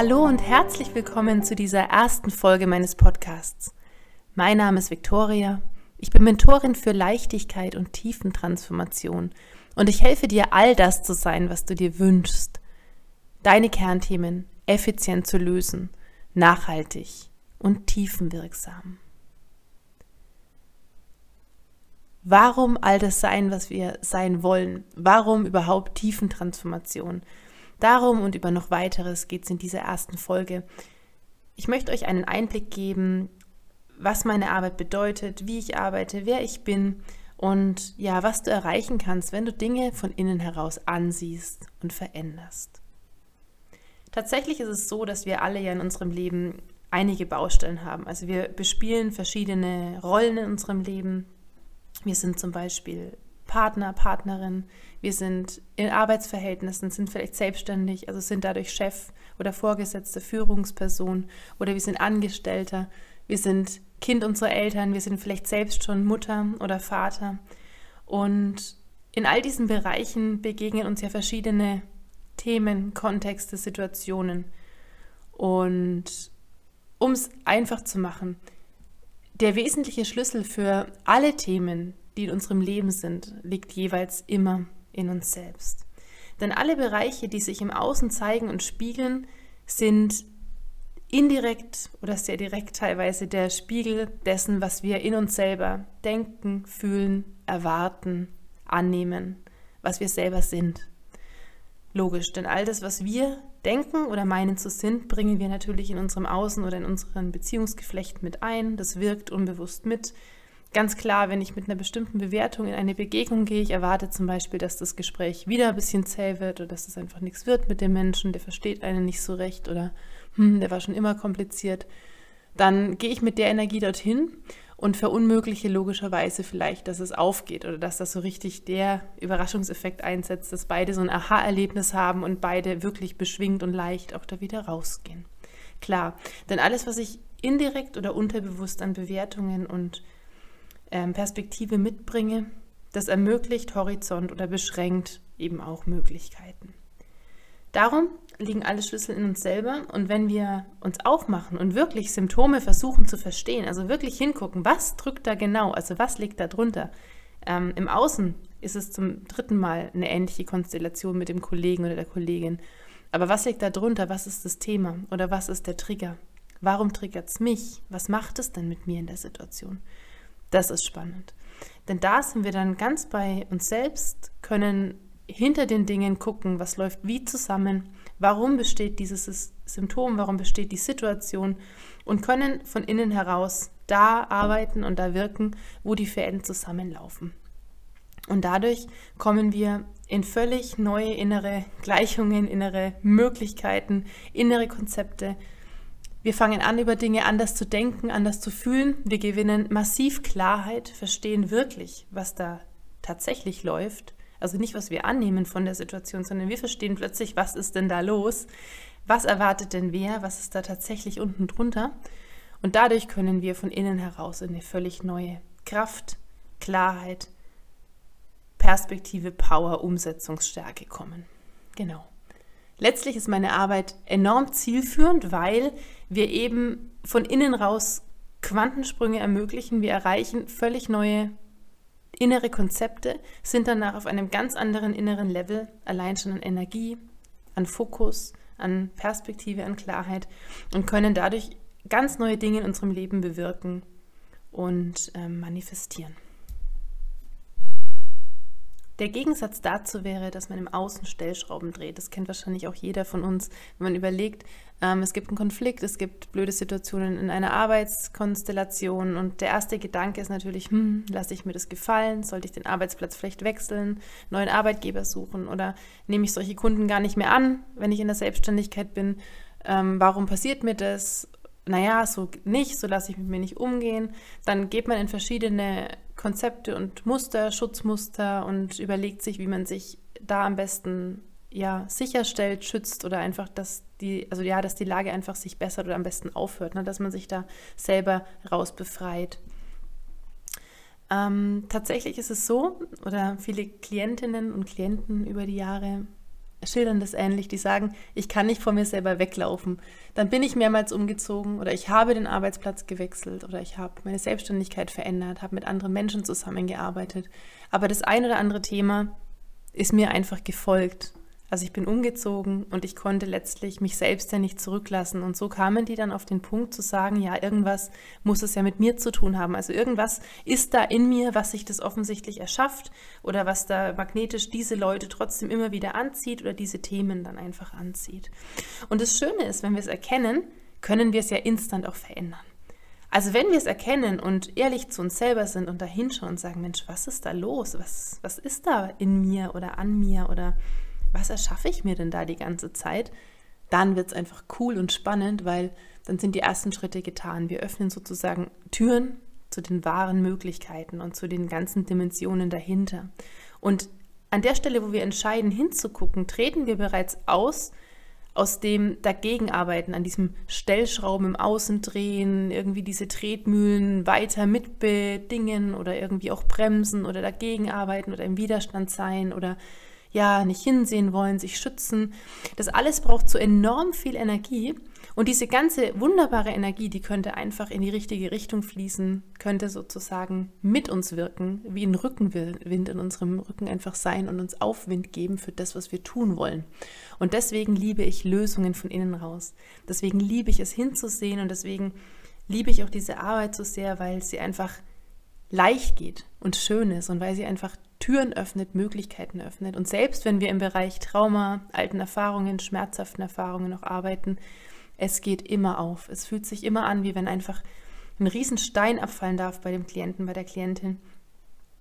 Hallo und herzlich willkommen zu dieser ersten Folge meines Podcasts. Mein Name ist Viktoria. Ich bin Mentorin für Leichtigkeit und Tiefentransformation und ich helfe dir, all das zu sein, was du dir wünschst. Deine Kernthemen effizient zu lösen, nachhaltig und tiefenwirksam. Warum all das sein, was wir sein wollen? Warum überhaupt Tiefentransformation? Darum und über noch weiteres geht es in dieser ersten Folge. Ich möchte euch einen Einblick geben, was meine Arbeit bedeutet, wie ich arbeite, wer ich bin und ja, was du erreichen kannst, wenn du Dinge von innen heraus ansiehst und veränderst. Tatsächlich ist es so, dass wir alle ja in unserem Leben einige Baustellen haben. Also wir bespielen verschiedene Rollen in unserem Leben. Wir sind zum Beispiel Partner, Partnerin, wir sind in Arbeitsverhältnissen, sind vielleicht selbstständig, also sind dadurch Chef oder Vorgesetzte, Führungsperson oder wir sind Angestellter, wir sind Kind unserer Eltern, wir sind vielleicht selbst schon Mutter oder Vater. Und in all diesen Bereichen begegnen uns ja verschiedene Themen, Kontexte, Situationen. Und um es einfach zu machen, der wesentliche Schlüssel für alle Themen, die in unserem Leben sind, liegt jeweils immer in uns selbst. Denn alle Bereiche, die sich im Außen zeigen und spiegeln, sind indirekt oder sehr direkt teilweise der Spiegel dessen, was wir in uns selber denken, fühlen, erwarten, annehmen, was wir selber sind. Logisch, denn all das, was wir denken oder meinen zu sind, bringen wir natürlich in unserem Außen oder in unseren Beziehungsgeflecht mit ein. Das wirkt unbewusst mit. Ganz klar, wenn ich mit einer bestimmten Bewertung in eine Begegnung gehe, ich erwarte zum Beispiel, dass das Gespräch wieder ein bisschen zäh wird oder dass es das einfach nichts wird mit dem Menschen, der versteht einen nicht so recht oder hm, der war schon immer kompliziert, dann gehe ich mit der Energie dorthin und verunmögliche logischerweise vielleicht, dass es aufgeht oder dass das so richtig der Überraschungseffekt einsetzt, dass beide so ein Aha-Erlebnis haben und beide wirklich beschwingt und leicht auch da wieder rausgehen. Klar, denn alles, was ich indirekt oder unterbewusst an Bewertungen und Perspektive mitbringe, das ermöglicht Horizont oder beschränkt eben auch Möglichkeiten. Darum liegen alle Schlüssel in uns selber. Und wenn wir uns aufmachen und wirklich Symptome versuchen zu verstehen, also wirklich hingucken, was drückt da genau, also was liegt da drunter. Ähm, Im Außen ist es zum dritten Mal eine ähnliche Konstellation mit dem Kollegen oder der Kollegin. Aber was liegt da drunter? Was ist das Thema? Oder was ist der Trigger? Warum triggert es mich? Was macht es denn mit mir in der Situation? Das ist spannend. Denn da sind wir dann ganz bei uns selbst, können hinter den Dingen gucken, was läuft wie zusammen warum besteht dieses Symptom, warum besteht die Situation und können von innen heraus da arbeiten und da wirken, wo die Fäden zusammenlaufen. Und dadurch kommen wir in völlig neue innere Gleichungen, innere Möglichkeiten, innere Konzepte. Wir fangen an, über Dinge anders zu denken, anders zu fühlen. Wir gewinnen massiv Klarheit, verstehen wirklich, was da tatsächlich läuft also nicht, was wir annehmen von der Situation, sondern wir verstehen plötzlich, was ist denn da los? Was erwartet denn wer? Was ist da tatsächlich unten drunter? Und dadurch können wir von innen heraus in eine völlig neue Kraft, Klarheit, Perspektive, Power, Umsetzungsstärke kommen. Genau. Letztlich ist meine Arbeit enorm zielführend, weil wir eben von innen raus Quantensprünge ermöglichen. Wir erreichen völlig neue innere Konzepte sind danach auf einem ganz anderen inneren Level, allein schon an Energie, an Fokus, an Perspektive, an Klarheit und können dadurch ganz neue Dinge in unserem Leben bewirken und äh, manifestieren. Der Gegensatz dazu wäre, dass man im Außen Stellschrauben dreht. Das kennt wahrscheinlich auch jeder von uns, wenn man überlegt, ähm, es gibt einen Konflikt, es gibt blöde Situationen in einer Arbeitskonstellation und der erste Gedanke ist natürlich, hm, lasse ich mir das gefallen? Sollte ich den Arbeitsplatz vielleicht wechseln, neuen Arbeitgeber suchen oder nehme ich solche Kunden gar nicht mehr an, wenn ich in der Selbstständigkeit bin? Ähm, warum passiert mir das? Naja, so nicht, so lasse ich mit mir nicht umgehen. Dann geht man in verschiedene Konzepte und Muster, Schutzmuster und überlegt sich, wie man sich da am besten ja, sicherstellt, schützt oder einfach, dass die, also ja, dass die Lage einfach sich bessert oder am besten aufhört, ne, dass man sich da selber raus befreit. Ähm, tatsächlich ist es so, oder viele Klientinnen und Klienten über die Jahre schildern das ähnlich. Die sagen, ich kann nicht vor mir selber weglaufen. Dann bin ich mehrmals umgezogen oder ich habe den Arbeitsplatz gewechselt oder ich habe meine Selbstständigkeit verändert, habe mit anderen Menschen zusammengearbeitet. Aber das ein oder andere Thema ist mir einfach gefolgt also ich bin umgezogen und ich konnte letztlich mich selbst ja nicht zurücklassen. Und so kamen die dann auf den Punkt zu sagen, ja, irgendwas muss es ja mit mir zu tun haben. Also irgendwas ist da in mir, was sich das offensichtlich erschafft oder was da magnetisch diese Leute trotzdem immer wieder anzieht oder diese Themen dann einfach anzieht. Und das Schöne ist, wenn wir es erkennen, können wir es ja instant auch verändern. Also wenn wir es erkennen und ehrlich zu uns selber sind und da hinschauen und sagen, Mensch, was ist da los? Was, was ist da in mir oder an mir oder was erschaffe ich mir denn da die ganze Zeit? Dann wird es einfach cool und spannend, weil dann sind die ersten Schritte getan. Wir öffnen sozusagen Türen zu den wahren Möglichkeiten und zu den ganzen Dimensionen dahinter. Und an der Stelle, wo wir entscheiden, hinzugucken, treten wir bereits aus aus dem Dagegenarbeiten, an diesem Stellschrauben im Außendrehen, irgendwie diese Tretmühlen weiter mitbedingen oder irgendwie auch bremsen oder dagegenarbeiten oder im Widerstand sein oder ja, nicht hinsehen wollen, sich schützen. Das alles braucht so enorm viel Energie. Und diese ganze wunderbare Energie, die könnte einfach in die richtige Richtung fließen, könnte sozusagen mit uns wirken, wie ein Rückenwind in unserem Rücken einfach sein und uns Aufwind geben für das, was wir tun wollen. Und deswegen liebe ich Lösungen von innen raus. Deswegen liebe ich es hinzusehen und deswegen liebe ich auch diese Arbeit so sehr, weil sie einfach leicht geht und schön ist und weil sie einfach Türen öffnet, Möglichkeiten öffnet. Und selbst wenn wir im Bereich Trauma, alten Erfahrungen, schmerzhaften Erfahrungen noch arbeiten, es geht immer auf. Es fühlt sich immer an, wie wenn einfach ein Riesenstein abfallen darf bei dem Klienten, bei der Klientin.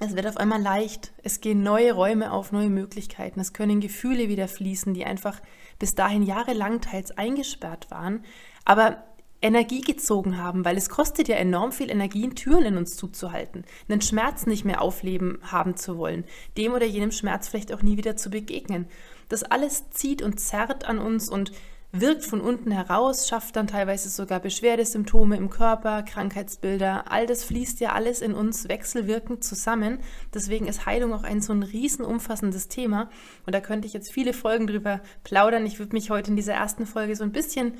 Es wird auf einmal leicht. Es gehen neue Räume auf, neue Möglichkeiten. Es können Gefühle wieder fließen, die einfach bis dahin jahrelang teils eingesperrt waren. Aber Energie gezogen haben, weil es kostet ja enorm viel Energie, Türen in uns zuzuhalten, einen Schmerz nicht mehr aufleben haben zu wollen, dem oder jenem Schmerz vielleicht auch nie wieder zu begegnen. Das alles zieht und zerrt an uns und wirkt von unten heraus, schafft dann teilweise sogar Beschwerdesymptome im Körper, Krankheitsbilder. All das fließt ja alles in uns wechselwirkend zusammen. Deswegen ist Heilung auch ein so ein riesen umfassendes Thema. Und da könnte ich jetzt viele Folgen drüber plaudern. Ich würde mich heute in dieser ersten Folge so ein bisschen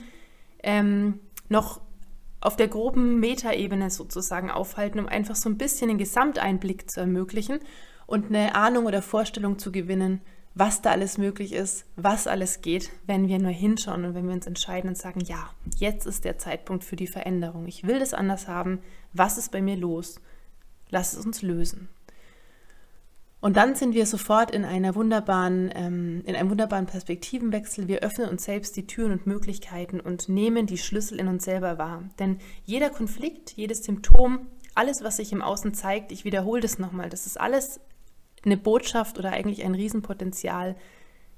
ähm, noch auf der groben Metaebene sozusagen aufhalten, um einfach so ein bisschen den Gesamteinblick zu ermöglichen und eine Ahnung oder Vorstellung zu gewinnen, was da alles möglich ist, was alles geht, wenn wir nur hinschauen und wenn wir uns entscheiden und sagen, ja, jetzt ist der Zeitpunkt für die Veränderung. Ich will das anders haben. Was ist bei mir los? Lass es uns lösen. Und dann sind wir sofort in einer wunderbaren, ähm, in einem wunderbaren Perspektivenwechsel. Wir öffnen uns selbst die Türen und Möglichkeiten und nehmen die Schlüssel in uns selber wahr. Denn jeder Konflikt, jedes Symptom, alles, was sich im Außen zeigt, ich wiederhole das nochmal, das ist alles eine Botschaft oder eigentlich ein Riesenpotenzial,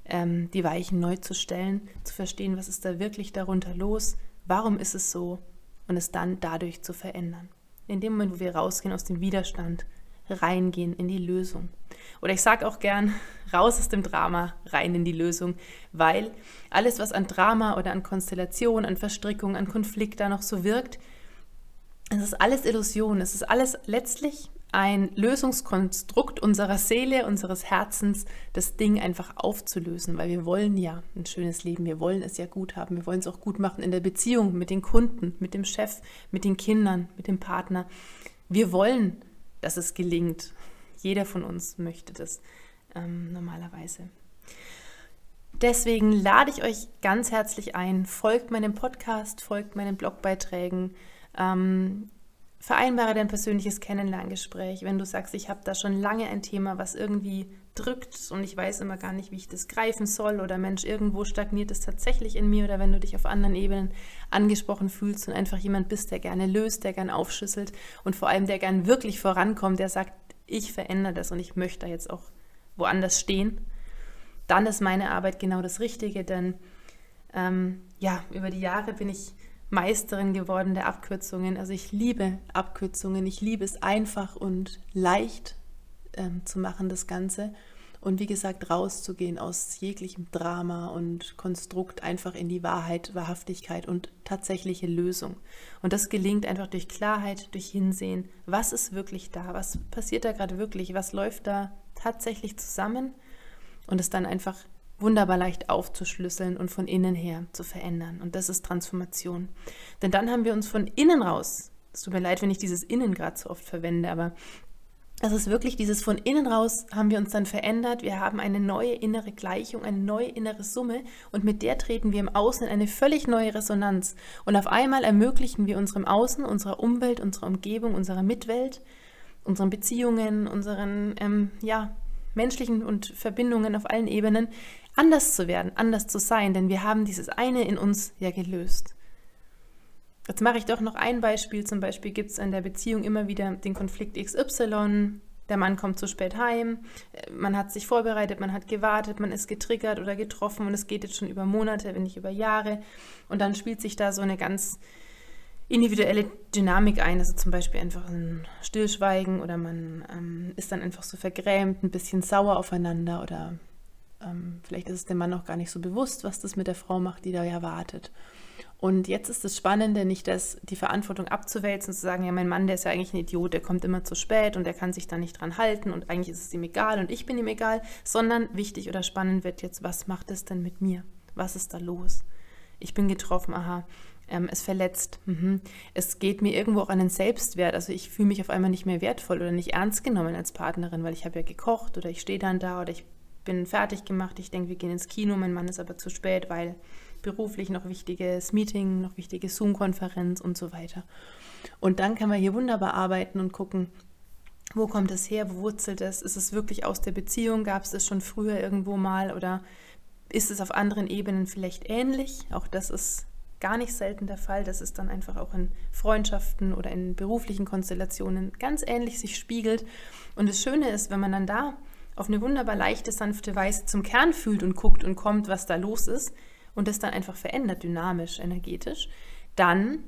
ähm, die Weichen neu zu stellen, zu verstehen, was ist da wirklich darunter los, warum ist es so und es dann dadurch zu verändern. In dem Moment, wo wir rausgehen aus dem Widerstand, reingehen in die Lösung. Oder ich sage auch gern, raus aus dem Drama, rein in die Lösung, weil alles, was an Drama oder an Konstellation, an Verstrickung, an Konflikt da noch so wirkt, es ist alles Illusion, es ist alles letztlich ein Lösungskonstrukt unserer Seele, unseres Herzens, das Ding einfach aufzulösen, weil wir wollen ja ein schönes Leben, wir wollen es ja gut haben, wir wollen es auch gut machen in der Beziehung mit den Kunden, mit dem Chef, mit den Kindern, mit dem Partner. Wir wollen dass es gelingt. Jeder von uns möchte das ähm, normalerweise. Deswegen lade ich euch ganz herzlich ein, folgt meinem Podcast, folgt meinen Blogbeiträgen, ähm, vereinbare dein persönliches Kennenlerngespräch, wenn du sagst, ich habe da schon lange ein Thema, was irgendwie drückt und ich weiß immer gar nicht, wie ich das greifen soll oder Mensch, irgendwo stagniert es tatsächlich in mir oder wenn du dich auf anderen Ebenen angesprochen fühlst und einfach jemand bist, der gerne löst, der gern aufschüsselt und vor allem der gern wirklich vorankommt, der sagt, ich verändere das und ich möchte da jetzt auch woanders stehen, dann ist meine Arbeit genau das Richtige, denn ähm, ja, über die Jahre bin ich Meisterin geworden der Abkürzungen. Also ich liebe Abkürzungen, ich liebe es einfach und leicht ähm, zu machen, das Ganze. Und wie gesagt, rauszugehen aus jeglichem Drama und Konstrukt einfach in die Wahrheit, Wahrhaftigkeit und tatsächliche Lösung. Und das gelingt einfach durch Klarheit, durch Hinsehen. Was ist wirklich da? Was passiert da gerade wirklich? Was läuft da tatsächlich zusammen? Und es dann einfach wunderbar leicht aufzuschlüsseln und von innen her zu verändern. Und das ist Transformation. Denn dann haben wir uns von innen raus, es tut mir leid, wenn ich dieses Innen gerade so oft verwende, aber es ist wirklich dieses von innen raus haben wir uns dann verändert. Wir haben eine neue innere Gleichung, eine neue innere Summe und mit der treten wir im Außen in eine völlig neue Resonanz. Und auf einmal ermöglichen wir unserem Außen, unserer Umwelt, unserer Umgebung, unserer Mitwelt, unseren Beziehungen, unseren ähm, ja, menschlichen und Verbindungen auf allen Ebenen anders zu werden, anders zu sein, denn wir haben dieses eine in uns ja gelöst. Jetzt mache ich doch noch ein Beispiel. Zum Beispiel gibt es in der Beziehung immer wieder den Konflikt XY. Der Mann kommt zu spät heim, man hat sich vorbereitet, man hat gewartet, man ist getriggert oder getroffen und es geht jetzt schon über Monate, wenn nicht über Jahre. Und dann spielt sich da so eine ganz individuelle Dynamik ein. Also zum Beispiel einfach ein Stillschweigen oder man ähm, ist dann einfach so vergrämt, ein bisschen sauer aufeinander oder ähm, vielleicht ist es dem Mann auch gar nicht so bewusst, was das mit der Frau macht, die da ja wartet. Und jetzt ist das Spannende, nicht das, die Verantwortung abzuwälzen und zu sagen, ja, mein Mann, der ist ja eigentlich ein Idiot, der kommt immer zu spät und der kann sich da nicht dran halten und eigentlich ist es ihm egal und ich bin ihm egal, sondern wichtig oder spannend wird jetzt, was macht es denn mit mir? Was ist da los? Ich bin getroffen, aha, ähm, es verletzt. Mhm. Es geht mir irgendwo auch an den Selbstwert. Also ich fühle mich auf einmal nicht mehr wertvoll oder nicht ernst genommen als Partnerin, weil ich habe ja gekocht oder ich stehe dann da oder ich bin fertig gemacht. Ich denke, wir gehen ins Kino, mein Mann ist aber zu spät, weil beruflich noch wichtiges Meeting, noch wichtige Zoom-Konferenz und so weiter. Und dann kann man hier wunderbar arbeiten und gucken, wo kommt es her, wo wurzelt es? Ist es wirklich aus der Beziehung? Gab es das schon früher irgendwo mal oder ist es auf anderen Ebenen vielleicht ähnlich? Auch das ist gar nicht selten der Fall, dass es dann einfach auch in Freundschaften oder in beruflichen Konstellationen ganz ähnlich sich spiegelt. Und das Schöne ist, wenn man dann da auf eine wunderbar leichte, sanfte Weise zum Kern fühlt und guckt und kommt, was da los ist, und das dann einfach verändert, dynamisch, energetisch, dann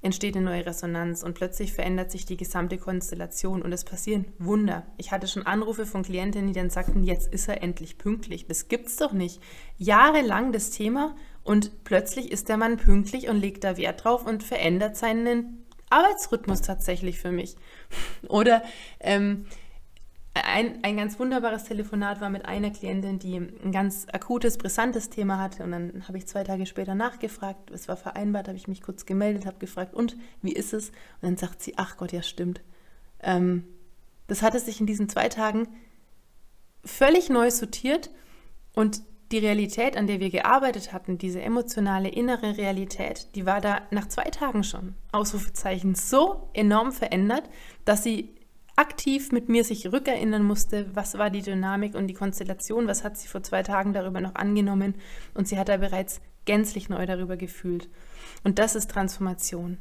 entsteht eine neue Resonanz und plötzlich verändert sich die gesamte Konstellation und es passieren Wunder. Ich hatte schon Anrufe von Klientinnen, die dann sagten, jetzt ist er endlich pünktlich. Das gibt's doch nicht. Jahrelang das Thema und plötzlich ist der Mann pünktlich und legt da Wert drauf und verändert seinen Arbeitsrhythmus tatsächlich für mich. Oder ähm, ein, ein ganz wunderbares Telefonat war mit einer Klientin, die ein ganz akutes, brisantes Thema hatte. Und dann habe ich zwei Tage später nachgefragt. Es war vereinbart, habe ich mich kurz gemeldet, habe gefragt, und wie ist es? Und dann sagt sie, ach Gott, ja stimmt. Ähm, das hatte sich in diesen zwei Tagen völlig neu sortiert und die Realität, an der wir gearbeitet hatten, diese emotionale innere Realität, die war da nach zwei Tagen schon, Ausrufezeichen, so enorm verändert, dass sie aktiv mit mir sich rückerinnern musste, was war die Dynamik und die Konstellation, was hat sie vor zwei Tagen darüber noch angenommen und sie hat da bereits gänzlich neu darüber gefühlt. Und das ist Transformation.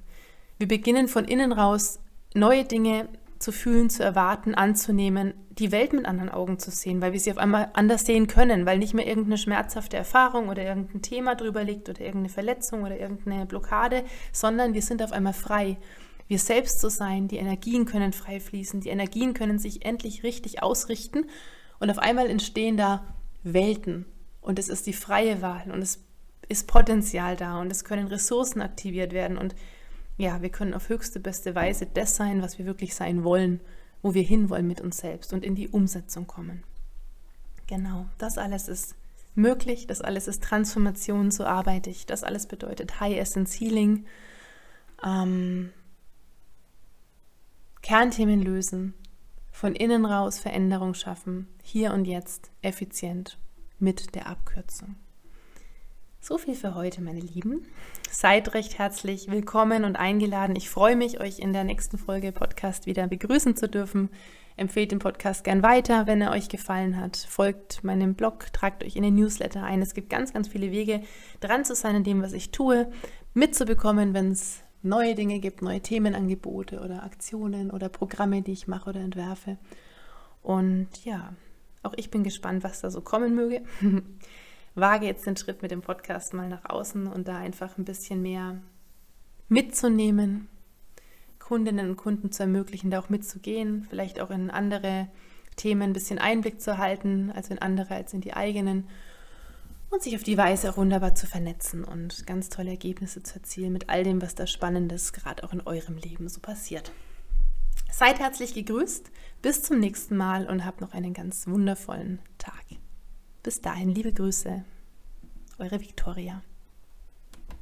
Wir beginnen von innen raus neue Dinge zu fühlen, zu erwarten, anzunehmen, die Welt mit anderen Augen zu sehen, weil wir sie auf einmal anders sehen können, weil nicht mehr irgendeine schmerzhafte Erfahrung oder irgendein Thema drüber liegt oder irgendeine Verletzung oder irgendeine Blockade, sondern wir sind auf einmal frei wir selbst zu sein. Die Energien können frei fließen, die Energien können sich endlich richtig ausrichten und auf einmal entstehen da Welten und es ist die freie Wahl und es ist Potenzial da und es können Ressourcen aktiviert werden und ja, wir können auf höchste, beste Weise das sein, was wir wirklich sein wollen, wo wir hinwollen mit uns selbst und in die Umsetzung kommen. Genau, das alles ist möglich, das alles ist Transformation, so arbeite ich. Das alles bedeutet High Essence Healing. Ähm, Kernthemen lösen, von innen raus Veränderung schaffen, hier und jetzt effizient mit der Abkürzung. So viel für heute, meine Lieben. Seid recht herzlich willkommen und eingeladen. Ich freue mich, euch in der nächsten Folge Podcast wieder begrüßen zu dürfen. Empfehlt den Podcast gern weiter, wenn er euch gefallen hat. Folgt meinem Blog, tragt euch in den Newsletter ein. Es gibt ganz, ganz viele Wege, dran zu sein in dem, was ich tue, mitzubekommen, wenn es neue Dinge gibt, neue Themenangebote oder Aktionen oder Programme, die ich mache oder entwerfe. Und ja, auch ich bin gespannt, was da so kommen möge. Wage jetzt den Schritt mit dem Podcast mal nach außen und da einfach ein bisschen mehr mitzunehmen, Kundinnen und Kunden zu ermöglichen, da auch mitzugehen, vielleicht auch in andere Themen ein bisschen Einblick zu erhalten, also in andere als in die eigenen und sich auf die Weise auch wunderbar zu vernetzen und ganz tolle Ergebnisse zu erzielen mit all dem, was da Spannendes gerade auch in eurem Leben so passiert. Seid herzlich gegrüßt, bis zum nächsten Mal und habt noch einen ganz wundervollen Tag. Bis dahin, liebe Grüße, eure Viktoria.